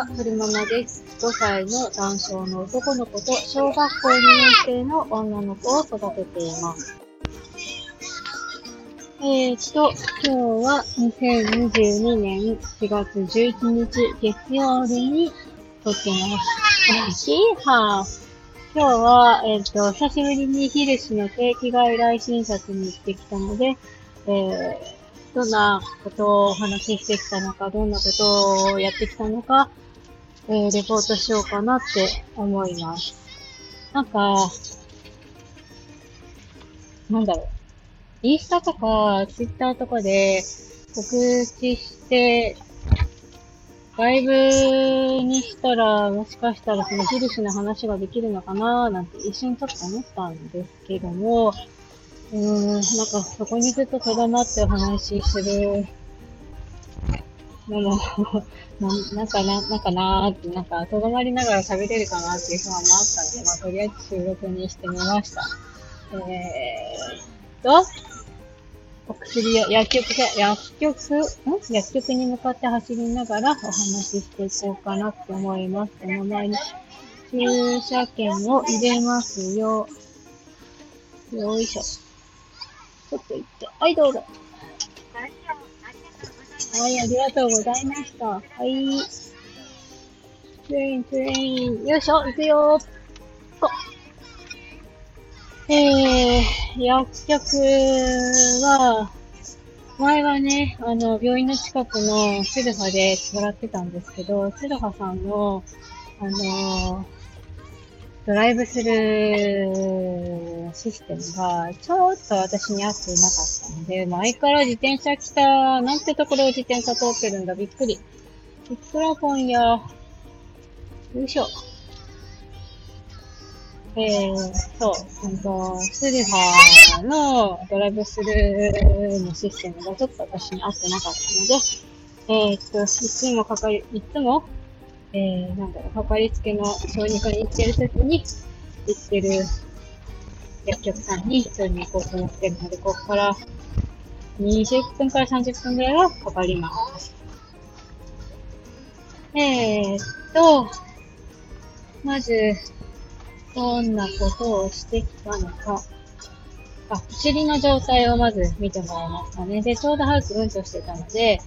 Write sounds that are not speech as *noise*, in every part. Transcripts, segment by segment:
は車間です。5歳の男性の男の子と小学校2年生の女の子を育てています。えーと、今日は2022年4月11日月曜日に撮ってます。ヒーハー今日は、えっ、と、久しぶりにヒルシの定期外来診察に行ってきたので、えーどんなことをお話ししてきたのか、どんなことをやってきたのか、えー、レポートしようかなって思います。なんか、なんだろう。インスタとか、ツイッターとかで告知して、ライブにしたら、もしかしたらそのヒルシの話ができるのかななんて一瞬ちょっと思ったんですけども、うーん、なんかそこにずっととどまってお話しするの *laughs* な、なんかな、なんかなーって、なんかとどまりながら喋れるかなっていう不安もあったので、まあとりあえず収録にしてみました。えーと、お薬を薬局で、薬局、ん？薬局に向かって走りながらお話ししていこうかなって思います。お名前に駐車券を入れますよ。よいしょ。ちょっと行って。はい、どうぞ。はい、ありがとうございました。はい。ツイン、ツイン。よいしょ、行くよー。こえー、薬局は、前はね、あの、病院の近くのセルファでもらってたんですけど、セルファさんの、あのードライブスルーシステムが、ちょっと私に合っていなかったので、前から自転車来た、なんてところを自転車通ってるんだ、びっくり。いくら本や、よいしょ。えー、そう、うんと、スリハーのドライブスルーのシステムがちょっと私に合ってなかったので、えー、っと、いつもかかり、いつもえー、なんだろう、かかりつけの小児科に行ってる時に、行ってる薬局さんに一緒に行こうと思ってるので、ここから20分から30分ぐらいはかかります。えー、っと、まず、どんなことをしてきたのか。あ、お尻の状態をまず見てもらいましたね。で、ちょうど早くうんちをしてたので、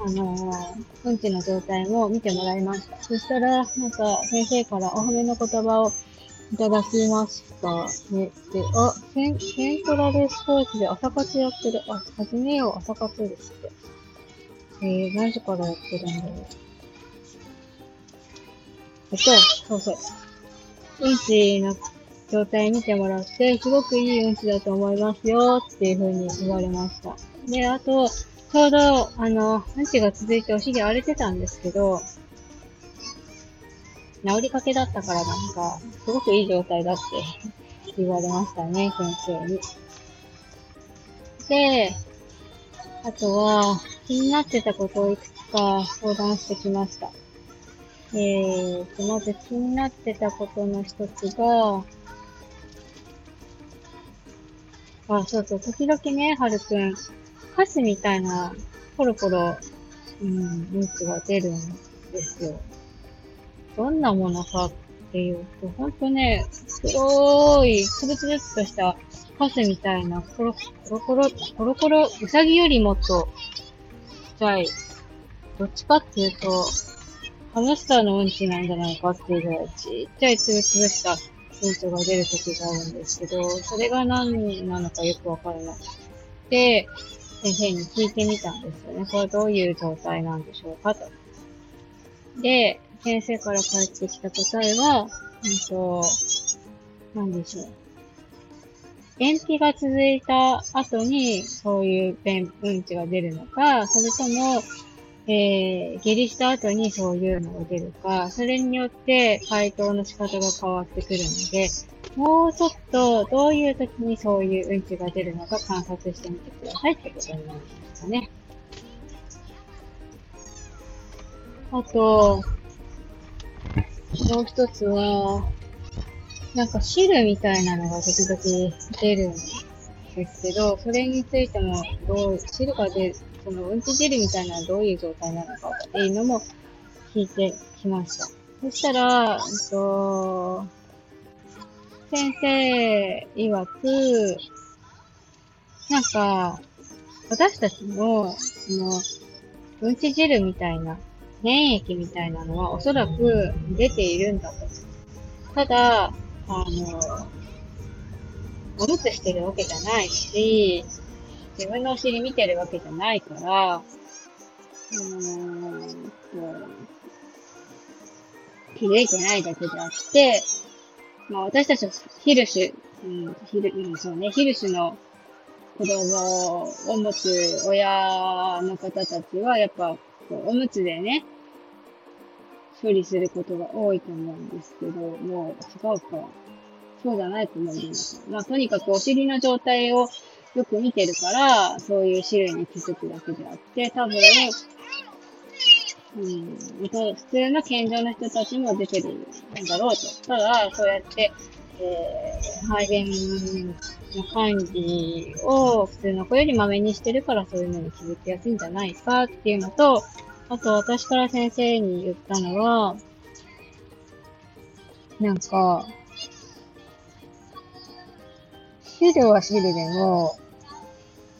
あのー、うんちの状態も見てもらいました。そしたら、なんか、先生からお褒めの言葉をいただきましたね。で、あ、センセントラルスポーツで朝活やってる。あ、始めよう、朝活ですって。えー、何時からやってるんだろう。えっと、そうそう。うんちの状態見てもらって、すごくいいうんちだと思いますよっていう風に言われました。で、あと、ちょうど、あの、うんちが続いてお尻荒れてたんですけど、治りかけだったからなんか、すごくいい状態だって言われましたね、先生に。で、あとは、気になってたことをいくつか相談してきました。えーと、まず気になってたことの一つが、あ、そうそう、時々ね、はるくん、カスみたいな、ポロポロ、うん、うんちが出るんですよ。どんなものかっていうと、ほんとね、黒い、つぶつぶっとしたカスみたいな、コロコロコロ、コロコロ、うさぎよりもっと、ちっちゃい、どっちかっていうと、ハムスターのうんちなんじゃないかっていうぐらい、ちっちゃいつぶつぶしたうんちが出る時があるんですけど、それが何なのかよくわからなくて、先生に聞いてみたんですよね。これどういう状態なんでしょうかと。で、先生から返ってきた答えは、うんと、なんでしょう。便秘が続いた後に、そういう便、うんちが出るのか、それとも、えー、下痢した後にそういうのが出るか、それによって回答の仕方が変わってくるので、もうちょっとどういう時にそういううんちが出るのか観察してみてくださいってことになりましたね。あと、もう一つは、なんか汁みたいなのが時々出るんですけど、それについてもどう、汁が出る、そのうんち汁みたいなのはどういう状態なのかっていうのも聞いてきました。そしたら、えっと、先生曰く、なんか、私たちの、その、うんち汁みたいな、粘液みたいなのはおそらく出ているんだと。ただ、あの、おむつしてるわけじゃないし、自分のお尻見てるわけじゃないから、うーんと、気づいてないだけであって、まあ私たちはヒルシュ、うん、ヒル、うん、そうね、ヒルシュの子供を持つ親の方たちは、やっぱ、おむつでね、処理することが多いと思うんですけど、もう違うか。そうじゃないと思うんですまあ、とにかくお尻の状態をよく見てるから、そういう種類に気づくだけであって、多分、うん、普通の健常な人たちも出てるんだろうと。ただ、そうやって、えー、排便の管理を普通の子よりまめにしてるからそういうのに気づきやすいんじゃないかっていうのと、あと私から先生に言ったのは、なんか、汁は汁でも、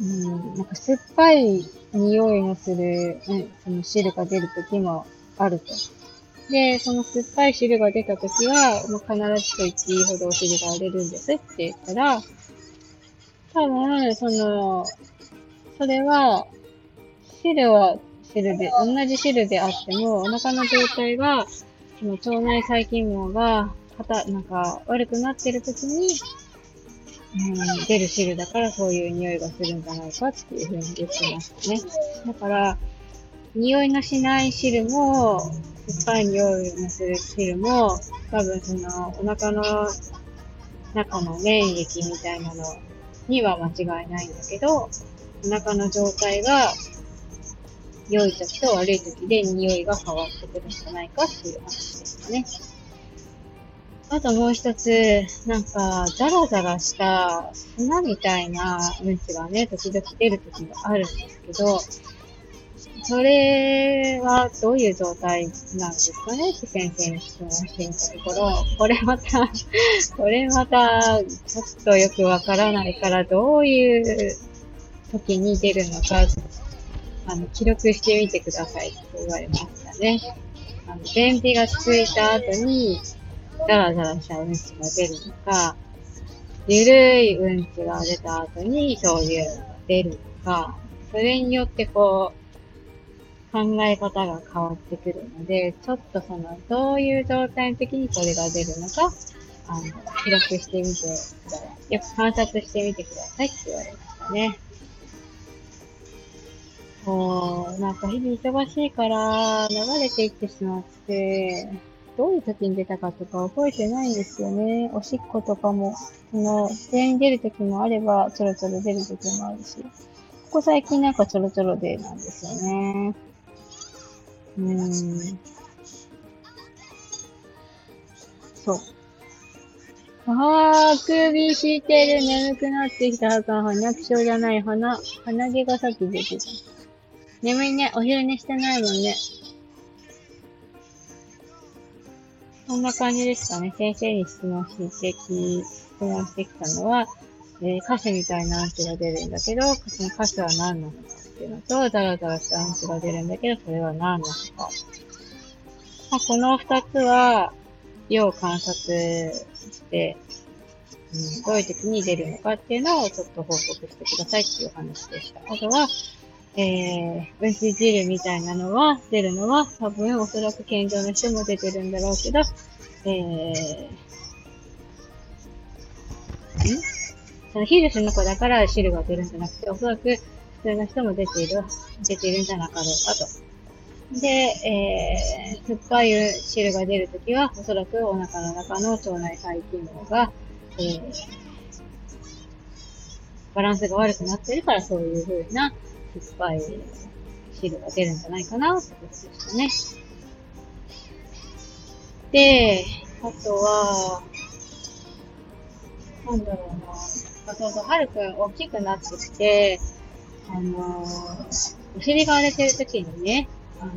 うん、なんか酸っぱい匂いのする、うん、その汁が出るときもあると。で、その酸っぱい汁が出たときは、もう必ずと言っていいほどお汁が出るんですって言ったら、多分、その、それは、汁は汁で、同じ汁であっても、お腹の状態が、その腸内細菌網が、かた、なんか、悪くなってるときに、うん、出る汁だからそういう匂いがするんじゃないかっていうふうに言ってましたね。だから、匂いのしない汁も、酸っぱい匂いのする汁も、多分その、お腹の中の粘液みたいなのには間違いないんだけど、お腹の状態が良い時と悪い時で匂いが変わってくるんじゃないかっていう話でしたね。あともう一つ、なんか、ザラザラした砂みたいなうんちがね、時々出る時があるんですけど、それはどういう状態なんですかねって先生に質問してみたところ、これまたこれまた、ちょっとよくわからないから、どういう時に出るのか、あの、記録してみてくださいって言われましたね。あの、便秘がついた後に、ザラザラしたうんちが出るのか、ゆるいうんちが出た後にそういうのが出るのか、それによってこう、考え方が変わってくるので、ちょっとその、どういう状態の時にこれが出るのか、あの、記録してみてください。よく観察してみてくださいって言われましたね。もう、なんか日々忙しいから流れていってしまって、どういう時に出たかとか覚えてないんですよね。おしっことかも、その、全員出る時もあれば、ちょろちょろ出る時もあるし、ここ最近なんかちょろちょろでなんですよね。うーん。そう。あー、首してる。眠くなってきた。はか鼻くしょうじゃない。鼻、鼻毛がさっき出てた。眠いね。お昼寝してないもんね。こんな感じですかね。先生に質問してき、質問してきたのは、えー、歌詞みたいなアンチが出るんだけど、その歌詞は何なのかっていうのと、ザラザラしたアンチが出るんだけど、それは何なのか。まあ、この二つは、要観察して、うん、どういう時に出るのかっていうのをちょっと報告してくださいっていう話でした。あとは、えー、うんち汁みたいなのは、出るのは、多分おそらく健常の人も出てるんだろうけど、えー、んそのヒルスの子だから汁が出るんじゃなくて、おそらく普通の人も出ている、出ているんじゃなかろうかと。で、えー、酸っぱい汁が出るときは、おそらくお腹の中の腸内細菌が、えー、バランスが悪くなってるからそういう風な酸っぱい汁が出るんじゃないかなってことでしたね。で、あとは、なんだろうな。あ、そうそう、はるくん大きくなってきて、あのー、お尻が荒れてる時にね、あのー、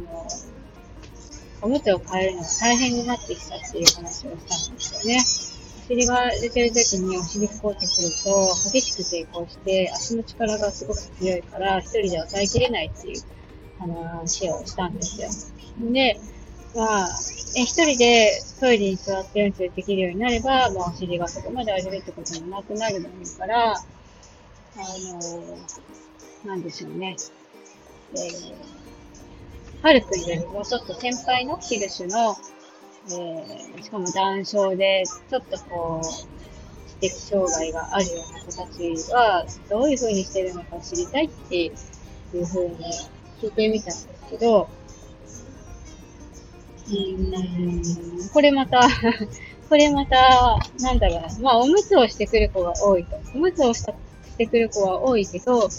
おむつを変えるのが大変になってきたっていう話をしたんですよね。お尻が出てる時にお尻拭こうとすると、激しく抵抗して、足の力がすごく強いから、一人で抑えきれないっていう話をしたんですよ。で、まあ、え一人でトイレに座ってうんちできるようになれば、まあ、お尻がそこまで荒れるってこともなくなるのから、あのなんでしょうね。えー、ハルくんよりもちょっと先輩のヒルシュの、えー、しかも断症で、ちょっとこう、知的障害があるような子たちは、どういう風にしてるのか知りたいっていう風に聞いてみたんですけど、うん、これまた *laughs* これまた、なんだろうな。まあ、おむつをしてくる子が多いと。おむつをしたしてくる子は多いけど、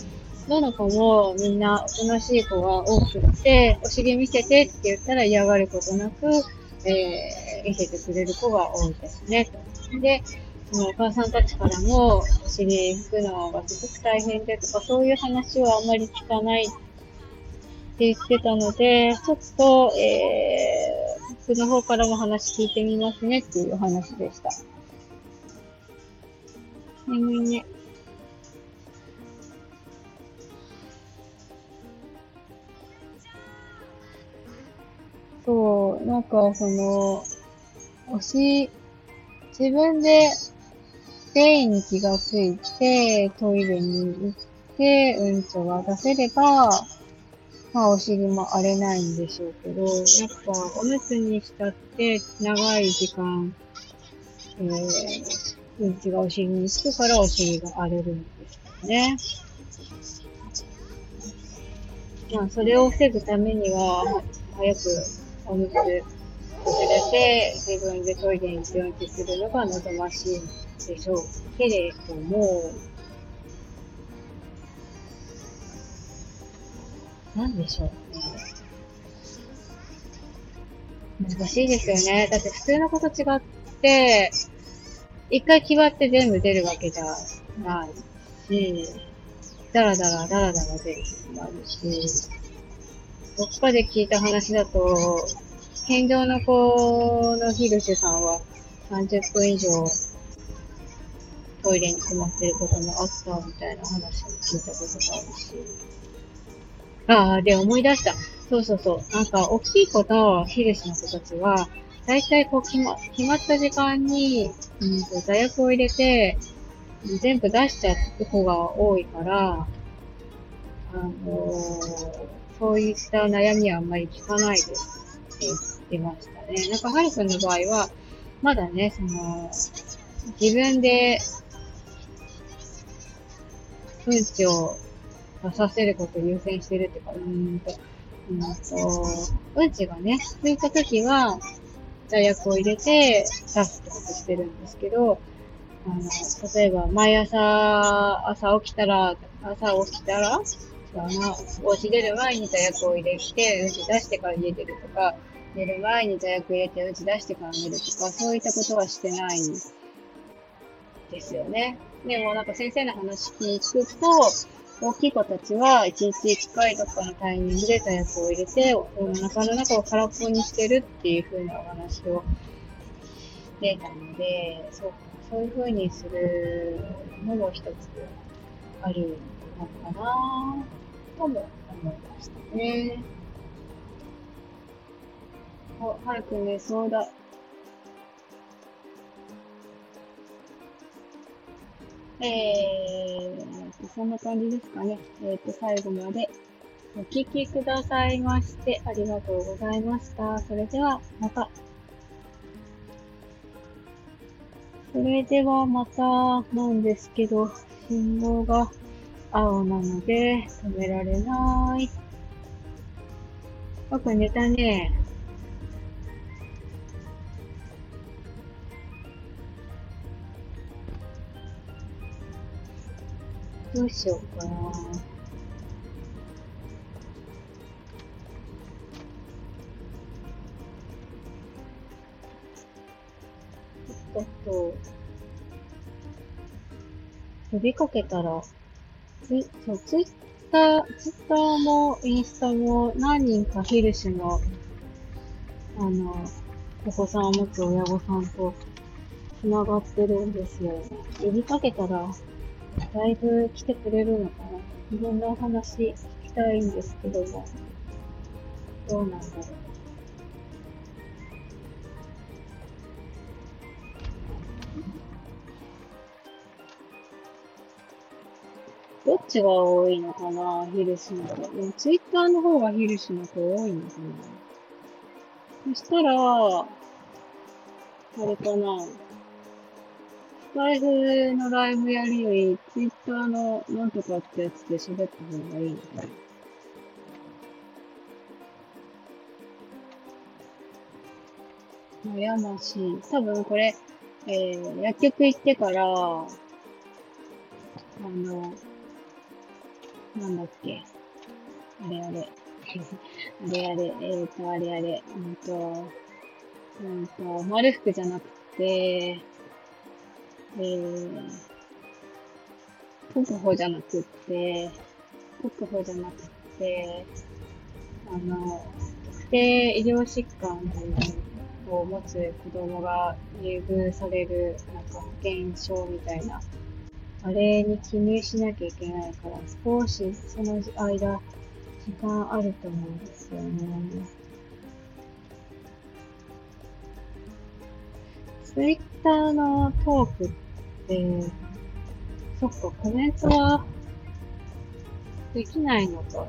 どの子もみんなおとなしい子が多くて、お尻見せてって言ったら嫌がることなく、えー、見せてくれる子が多いですね。で、そのお母さんたちからも、お尻拭くのがすごく大変でとか、そういう話はあんまり聞かないって言ってたので、ちょっと、えー、僕の方からも話聞いてみますねっていう話でした。眠いね。そう、なんかその、推し、自分で全員に気がついて、トイレに行って、うんちょが出せれば、まあお尻も荒れないんでしょうけど、やっぱおむつにしたって長い時間、えー、うんちがお尻につくからお尻が荒れるんですよね。まあそれを防ぐためには、早くおむつ崩れて、自分でトイレに行ってするのが望ましいでしょうけれども、なんでしょうね。難しいですよね。だって普通の子と違って、一回決まって全部出るわけじゃないし、ダラダラダラダラ出る時もあるし、どっかで聞いた話だと、健常の子のヒルシュさんは30分以上トイレに詰まってることもあったみたいな話も聞いたことがあるし。ああ、で、思い出した。そうそうそう。なんか、大きい子とヒルシの子たちは、だいたいこう決ま、決まった時間に、うんと、座薬を入れて、全部出しちゃう子が多いから、あのーそういった悩みはあんまり聞かないですって言ってましたね。なんか、ハルくんの場合は、まだね、その、自分で、うんちを出させることを優先してるっていうか、うーんと、うんと、うんちがね、ついた時は、罪悪を入れて出すってことしてるんですけど、あの、例えば、毎朝、朝起きたら、朝起きたら、かな。お家出る前に座薬を入れて、うんち出してから家出るとか、寝る前に座薬入れてうんち出してから寝るとか、そういったことはしてないんですよね。でもなんか先生の話聞くと、大きい子たちは1日1回どっかのタイミングで座薬を入れて、お腹の中を空っぽにしてるっていう風なお話をしてたので、そうそういう風にするのも一つあるのかなとも思いましたね。お、はるく寝そうだ。えー、そんな感じですかね。えっ、ー、と、最後までお聞きくださいましてありがとうございました。それでは、また。それではまたなんですけど、信号が青なので止められない。僕寝たね。どうしようかな。ちょっと、呼びかけたら、ツそうツイッター、ツイッターもインスタも何人かヒルシの、あの、お子さんを持つ親御さんと繋がってるんですよ。呼びかけたら、だいぶ来てくれるのかないろんなお話聞きたいんですけども、どうなんだろう。どっちが多いのかなヒルシの子。でもツイッターの方がヒルシの子多いのかなそしたら、あれかなスタイフのライブやるより、ツイッターのなんとかってやつで喋った方がいいのかな悩ましい。多分これ、えー、薬局行ってから、あの、なんだっけ？あれあれ。*laughs* あれあれ、えーと、あれあれ、うんと、うんと、丸服じゃなくて、えー、国保じゃなくって、国保じゃなくって、あの、特定医療疾患を持つ子供が優遇される、なんか保険証みたいな、あれに記入しなきゃいけないから、少しその間、時間あると思うんですよね。ツイッターのトークって、そっか、コメントはできないのか。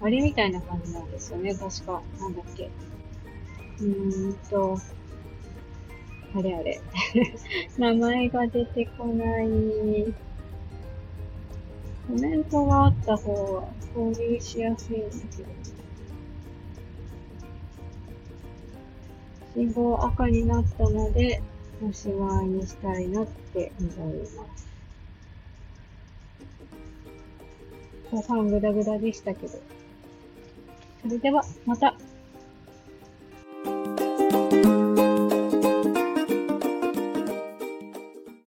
あれみたいな感じなんですよね、確か。なんだっけ。うーんと、あれあれ。*laughs* 名前が出てこない。コメントがあった方が交流しやすいんだけど。信号赤になったので、おしまいにしたいなって思います。後半グダグダでしたけど。それでは、また。